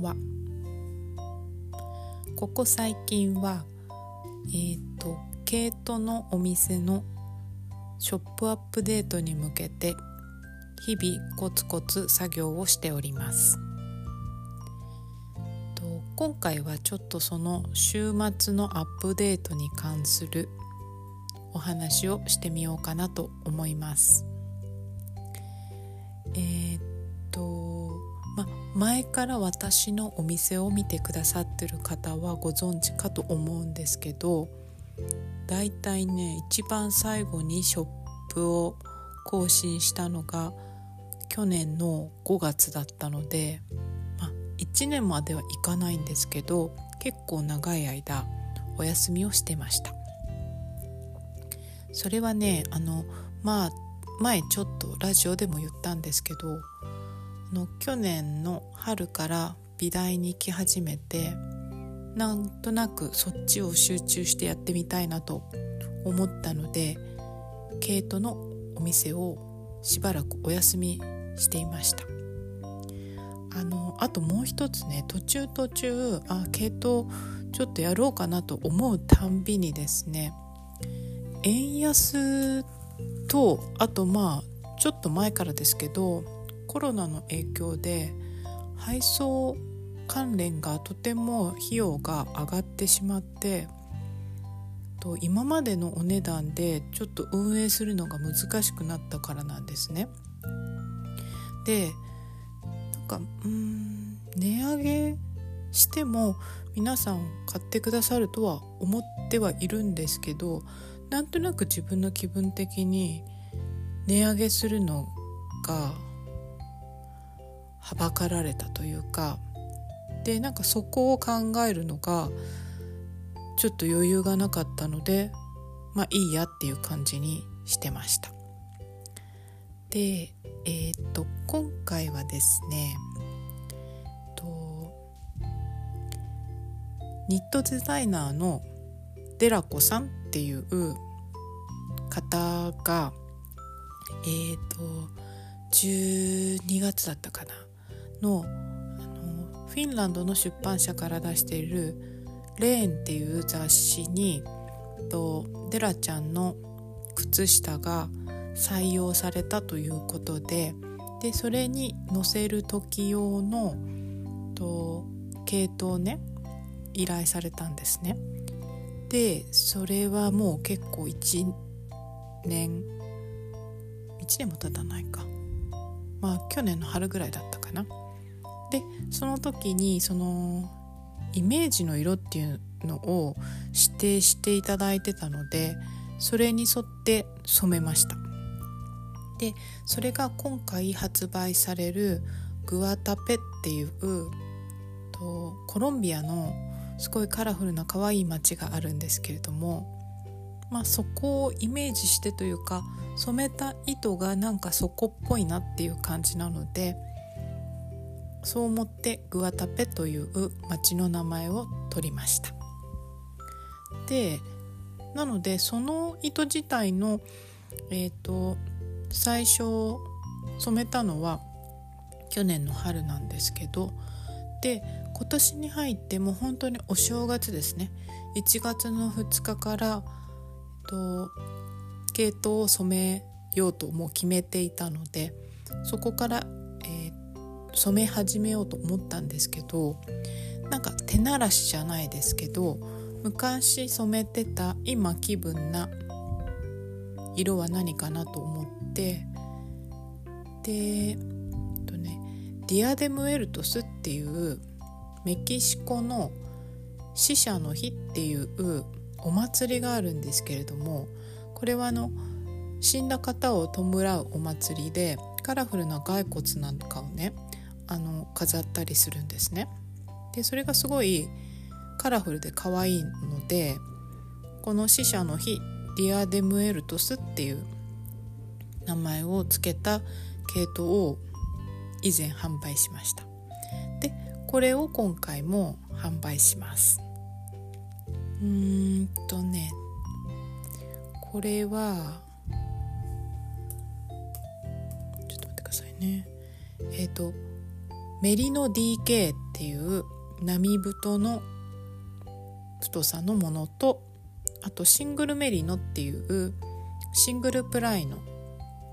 こんばんは。ここ最近はえっ、ー、とケイトのお店のショップアップデートに向けて日々コツコツ作業をしております。今回はちょっとその週末のアップデートに関するお話をしてみようかなと思います。えー、っと前から私のお店を見てくださってる方はご存知かと思うんですけどだいたいね一番最後にショップを更新したのが去年の5月だったので、まあ、1年まではいかないんですけど結構長い間お休みをしてました。それはねあのまあ前ちょっとラジオでも言ったんですけどの去年の春から美大に行き始めてなんとなくそっちを集中してやってみたいなと思ったのでケイトのお店をしばらくお休みしていました。あのあともう一つね途中途中あケイトちょっとやろうかなと思うたんびにですね円安とあとまあちょっと前からですけどコロナの影響で配送関連がとても費用が上がってしまってと今までのお値段でちょっと運営するのが難しくなったからなんですね。でなんかうん値上げしても皆さん買ってくださるとは思ってはいるんですけどなんとなく自分の気分的に値上げするのがはばかられたというかでなんかそこを考えるのがちょっと余裕がなかったのでまあいいやっていう感じにしてました。でえっ、と今回はですねとニットデザイナーのデラコさんっていう方がえっ、と12月だったかなのあのフィンランドの出版社から出している「レーン」っていう雑誌にとデラちゃんの靴下が採用されたということででそれに載せる時用のと系統ね依頼されたんですね。でそれはもう結構1年1年も経たないかまあ去年の春ぐらいだったかな。でその時にそのイメージの色っていうのを指定していただいてたのでそれに沿って染めました。でそれが今回発売されるグアタペっていうとコロンビアのすごいカラフルな可愛い街があるんですけれどもまあそこをイメージしてというか染めた糸がなんかそこっぽいなっていう感じなのでそう思ってグアタペという町の名前を取りました。でなのでその糸自体のえっ、ー、と最初染めたのは去年の春なんですけどで今年に入っても本当にお正月ですね。1月の2日から、えっと、系統を染めようともう決めていたのでそこから染め始めようと思ったんですけどなんか手慣らしじゃないですけど昔染めてた今気分な色は何かなと思ってで、えっとね、ディアデムエルトスっていうメキシコの死者の日っていうお祭りがあるんですけれどもこれはあの死んだ方を弔うお祭りでカラフルな骸骨なんかをねあの飾ったりするんですね。でそれがすごいカラフルで可愛いのでこの死者の日 Día de Muertos っていう名前を付けた系統を以前販売しました。でこれを今回も販売します。うーんとねこれはちょっと待ってくださいね。えっ、ー、とメリノ DK っていう波太の太さのものとあとシングルメリノっていうシングルプライの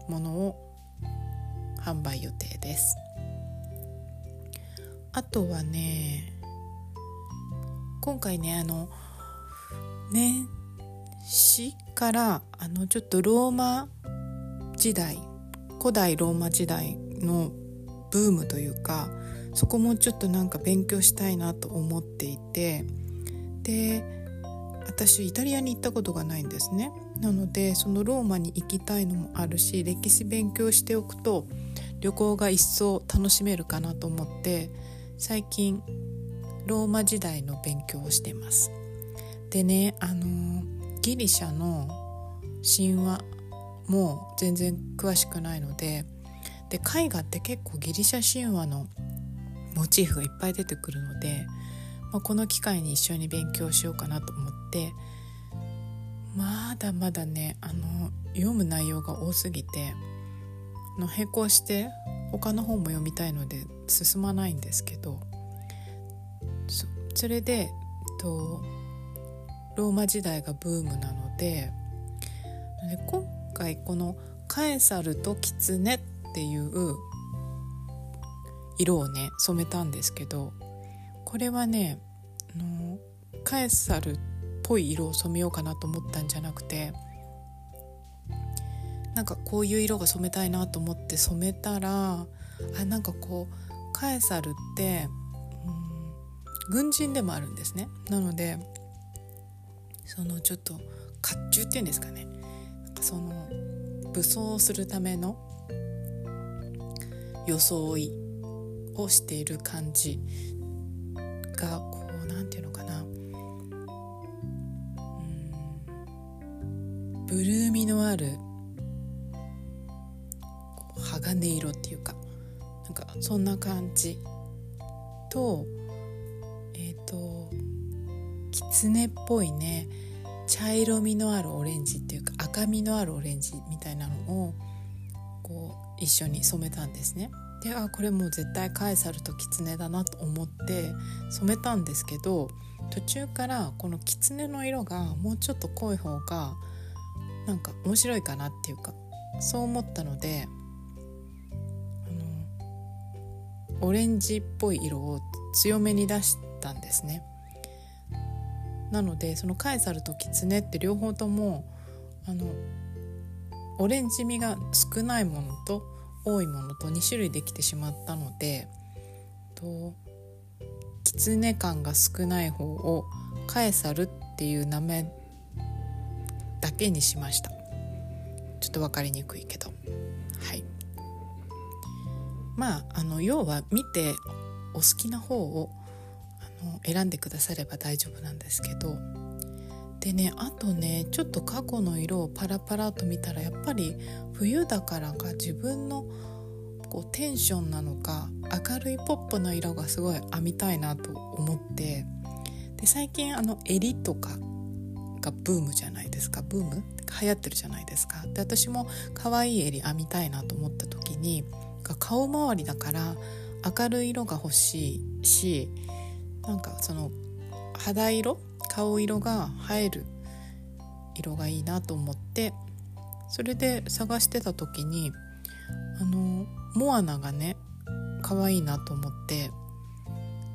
ものを販売予定です。あとはね今回ねあの年始からあのちょっとローマ時代古代ローマ時代のブームというかそこもちょっとなんか勉強したいなと思っていてで私イタリアに行ったことがないんですね。なのでそのローマに行きたいのもあるし歴史勉強しておくと旅行が一層楽しめるかなと思って最近ローマ時代の勉強をしてます。でねあのギリシャの神話も全然詳しくないのでで絵画って結構ギリシャ神話のモチーフがいっぱい出てくるので、まあ、この機会に一緒に勉強しようかなと思ってまだまだねあの読む内容が多すぎての並行して他の本も読みたいので進まないんですけどそれでえっとローマ時代がブームなのでで今回この「カエサルとキツネ」っていう色をね染めたんですけどこれはねあのカエサルっぽい色を染めようかなと思ったんじゃなくてなんかこういう色が染めたいなと思って染めたらあなんかこうカエサルって、うん、軍人でもあるんですね。なのでそのちょっと甲冑っていうんですかね。なんかその武装するための装いをしている感じがこうなんていうのかなブルーみのある鋼色っていうかなんかそんな感じとえっ、ー、と狐っぽいね茶色みのあるオレンジっていうか赤みのあるオレンジみたいなのをこう一緒に染めたんですね。であこれもう絶対カエサルと狐だなと思って染めたんですけど途中からこの狐の色がもうちょっと濃い方がなんか面白いかなっていうかそう思ったのであのオレンジっぽい色を強めに出したんですね。なのでそのカエサルとキツネって両方ともあのオレンジ味が少ないものと多いものと2種類できてしまったのでとキツネ感が少ない方をカエサルっていう名前だけにしました。ちょっと分かりにくいけど。はい。まああの要は見てお好きな方をあの選んでくだされば大丈夫なんですけどでねあとねちょっと過去の色をパラパラと見たらやっぱり冬だからか自分のこうテンションなのか明るいポップな色がすごい編みたいなと思ってで最近あの襟とかがブームじゃないですか。ブーム？流行ってるじゃないですか。で私も可愛い襟編みたいなと思った時にが顔周りだから明るい色が欲しいしなんかその肌色顔色が映える色がいいなと思ってそれで探してた時にあのモアナがね可愛いなと思って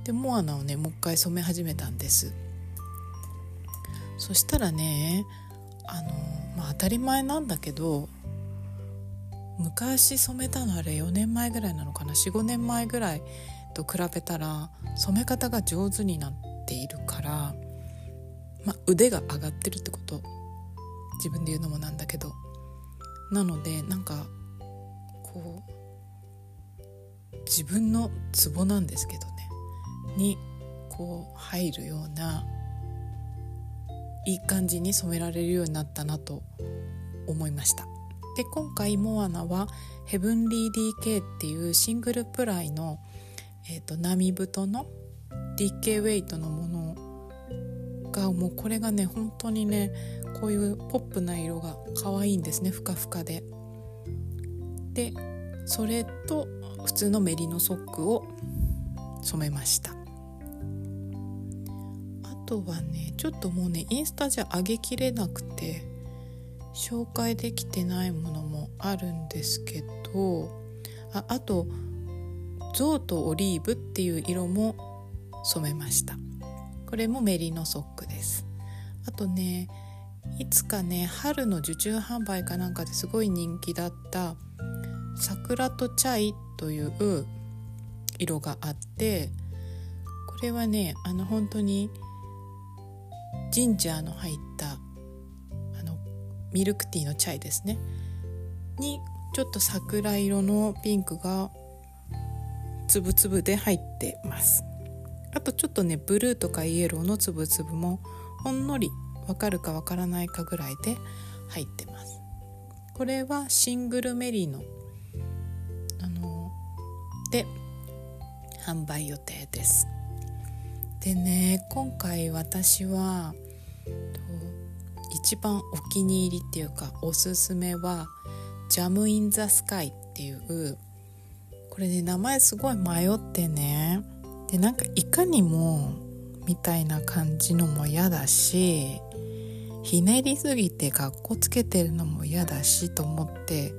でモアナをねもう一回染め始めたんです。そしたらねあのまあ当たり前なんだけど昔染めたのあれ4年前ぐらいなのかな？45年前ぐらいと比べたら染め方が上手になっているから、まあ、腕が上がってるってこと。自分で言うのもなんだけど。なのでなんかこう自分のツボなんですけどね。にこう入るようないい感じに染められるようになったなと思いました。で今回モアナはヘブンリー DK っていうシングルプライの、えーと、波太の DK ウェイトのものをがもうこれがね本当にねこういうポップな色が可愛いんですね。ふかふかで。でそれと普通のメリノソックを染めました。あとはねちょっともうねインスタじゃ上げきれなくて紹介できてないものもあるんですけどああとゾウとオリーブっていう色も染めました。これもメリノソックです。あとねいつかね春の受注販売かなんかですごい人気だった桜とチャイという色があってこれはねあの本当にジンジャーの入ったあのミルクティーのチャイですね。にちょっと桜色のピンクがつぶつぶで入ってます。あとちょっとねブルーとかイエローのつぶつぶもほんのりわかるかわからないかぐらいで入ってます。これはシングルメリーのあので販売予定です。でね今回私は一番お気に入りっていうかおすすめはジャム・イン・ザ・スカイっていうこれね名前すごい迷ってねでなんかいかにもみたいな感じのも嫌だしひねりすぎてかっこつけてるのも嫌だしと思って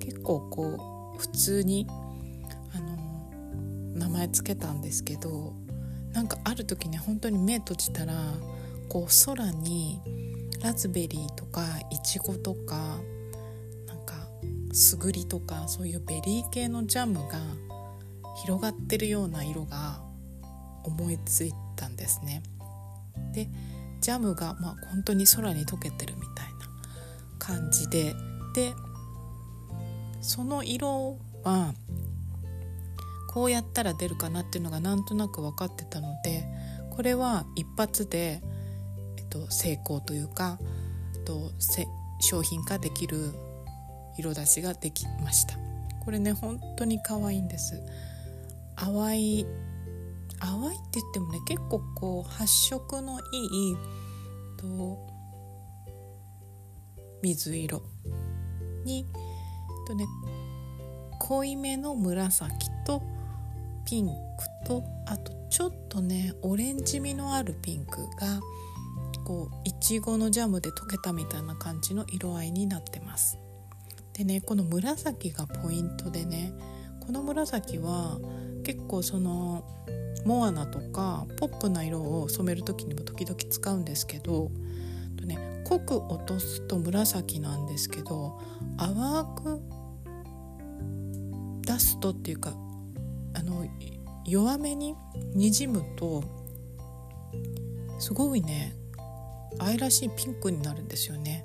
結構こう普通にあの名前つけたんですけどなんかある時ね本当に目閉じたらこう空にラズベリーとかイチゴとかなんかすぐりとかそういうベリー系のジャムが広がってるような色が思いついたんですね。でジャムがまあ本当に空に溶けてるみたいな感じで。でその色はこうやったら出るかなっていうのがなんとなく分かってたのでこれは一発で、えっと、成功というか、えっと、商品化できる色出しができました。これね本当に可愛いんです。淡い淡いって言ってもね結構こう発色のいいと水色にとね濃いめの紫とピンクとあとちょっとねオレンジ味のあるピンクがこういちごのジャムで溶けたみたいな感じの色合いになってます。でねこの紫がポイントでねこの紫は結構そのモアナとかポップな色を染める時にも時々使うんですけどと、ね、濃く落とすと紫なんですけど淡く出すとっていうかあの弱めににじむとすごいね愛らしいピンクになるんですよね。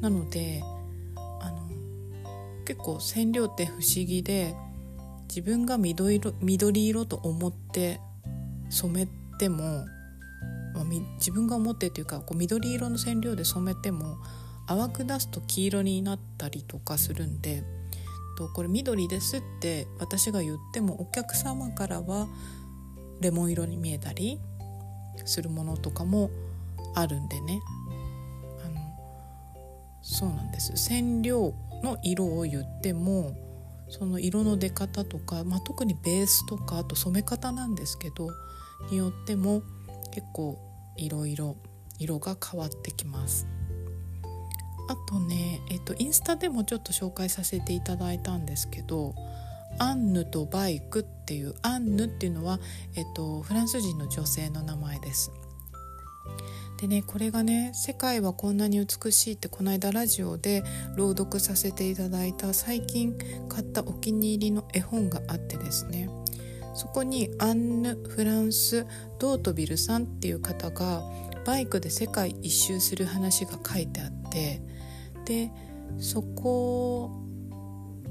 なのであの結構染料って不思議で自分が緑色緑色と思って染めても、まあ、自分が思ってっていうかこう緑色の染料で染めても淡く出すと黄色になったりとかするんでとこれ緑ですって私が言ってもお客様からはレモン色に見えたりするものとかもあるんでね。あのそうなんです。染料の色を言ってもその色の出方とか、まあ、特にベースとかあと染め方なんですけどによっても結構いろいろ色が変わってきます。あとね、えっと、インスタでもちょっと紹介させていただいたんですけどアンヌとバイクっていうアンヌっていうのは、えっと、フランス人の女性の名前です。でねこれがね「世界はこんなに美しい」ってこの間ラジオで朗読させていただいた最近買ったお気に入りの絵本があってですね。そこにアンヌ・フランス・ドートビルさんっていう方がバイクで世界一周する話が書いてあってでそこ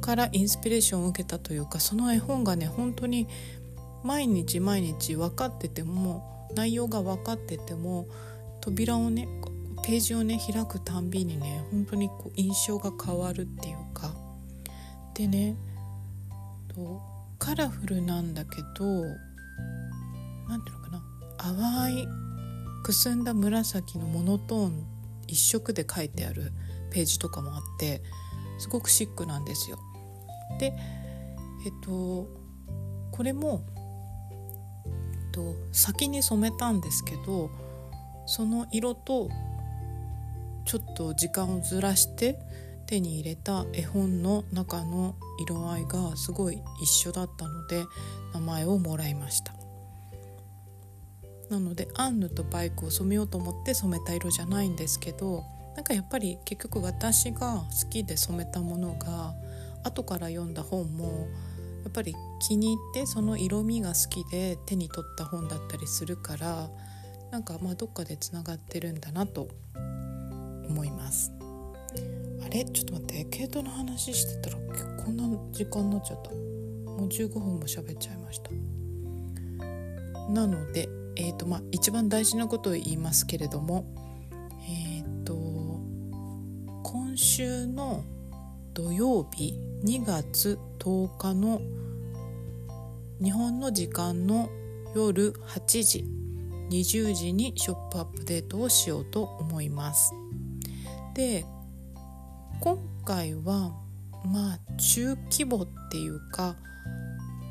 からインスピレーションを受けたというかその絵本がね本当に毎日毎日分かってても内容が分かってても扉をねページをね開くたんびにね本当にこう印象が変わるっていうかでねとカラフルなんだけど何ていうのかな淡いくすんだ紫のモノトーン一色で書いてあるページとかもあってすごくシックなんですよ。で、えっとこれも、えっと、先に染めたんですけどその色とちょっと時間をずらして手に入れた絵本の中の色合いがすごい一緒だったので名前をもらいました。なのでアンヌとバイクを染めようと思って染めた色じゃないんですけどなんかやっぱり結局私が好きで染めたものが後から読んだ本もやっぱり気に入ってその色味が好きで手に取った本だったりするからなんかまあどっかでつながってるんだなと思います。あれ？ちょっと待って。毛糸の話してたらこんな時間になっちゃった。もう15分も喋っちゃいました。なのでえーとまあ、一番大事なことを言いますけれども、えーと、今週の土曜日2月10日の日本の時間の夜8時20時にショップアップデートをしようと思います。で今回はまあ中規模っていうか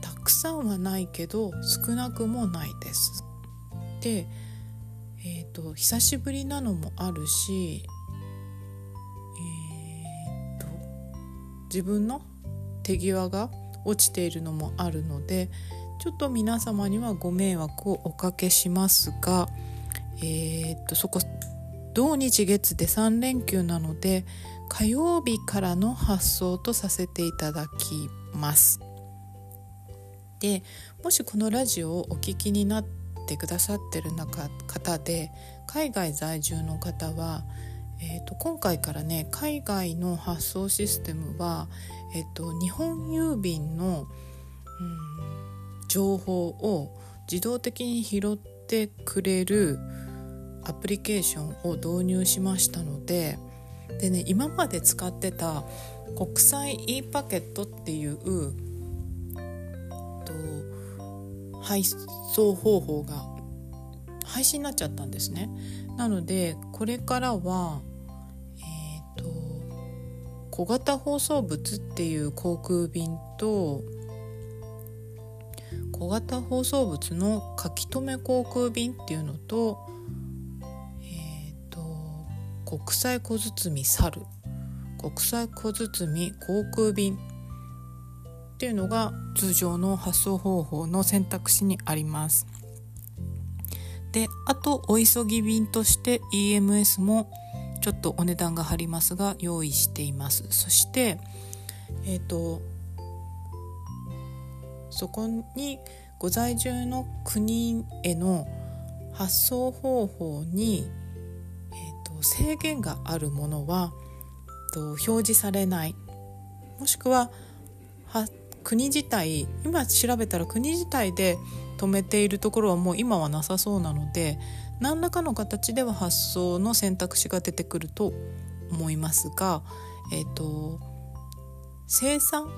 たくさんはないけど少なくもないです。で、えーと、久しぶりなのもあるし、えーと、自分の手際が落ちているのもあるのでちょっと皆様にはご迷惑をおかけしますが、えーとそこ土日月で3連休なので火曜日からの発送とさせていただきます。でもしこのラジオをお聞きになってくださってる中方で海外在住の方は、えーと、今回からね海外の発送システムは、えーと、日本郵便の、うん、情報を自動的に拾ってくれるアプリケーションを導入しましたのででね今まで使ってた国際 e パケットっていう配送方法が廃止になっちゃったんですね。なのでこれからはえっ、と小型放送物っていう航空便と小型放送物の書き留め航空便っていうのとえ、ー、と国際小包猿国際小包航空便っていうのが通常の発送方法の選択肢にあります。であとお急ぎ便として EMS もちょっとお値段が張りますが用意していますそしてえっ、ー、とそこにご在住の国への発送方法に、えーと、制限があるものはと表示されない。もしくはは国自体今調べたら国自体で止めているところはもう今はなさそうなので何らかの形では発送の選択肢が出てくると思いますが、えーと、生産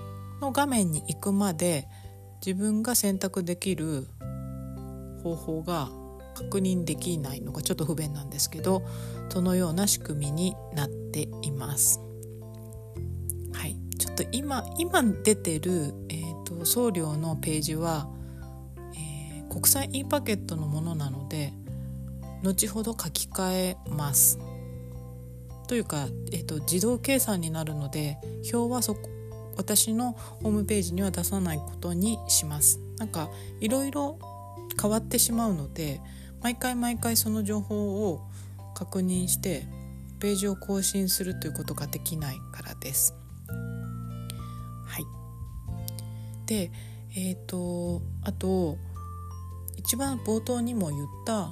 の画面に行くまで自分が選択できる方法が確認できないのがちょっと不便なんですけどそのような仕組みになっています。はい、ちょっと今今出てる、えーと、送料のページは、えー、国際 e パケットのものなので後ほど書き換えます。というか、えーと、自動計算になるので表はそこ私のホームページには出さないことにします。なんかいろいろ変わってしまうので毎回毎回その情報を確認してページを更新するということができないからです。はいでえっ、ー、とあと一番冒頭にも言った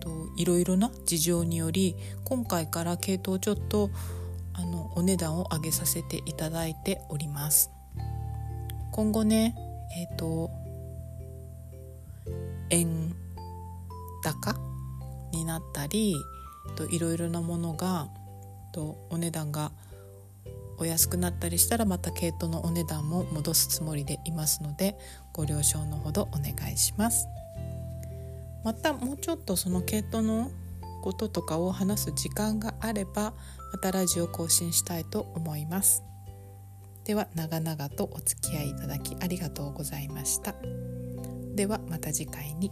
といろいろな事情により今回から系統をちょっとあのお値段を上げさせていただいております。今後ねえっ、ー、と円高になったりといろいろなものがとお値段がお安くなったりしたらまた毛糸のお値段も戻すつもりでいますのでご了承のほどお願いします。またもうちょっとその毛糸のこととかを話す時間があればまたラジオ更新したいと思いますでは長々とお付き合いいただきありがとうございましたではまた次回に。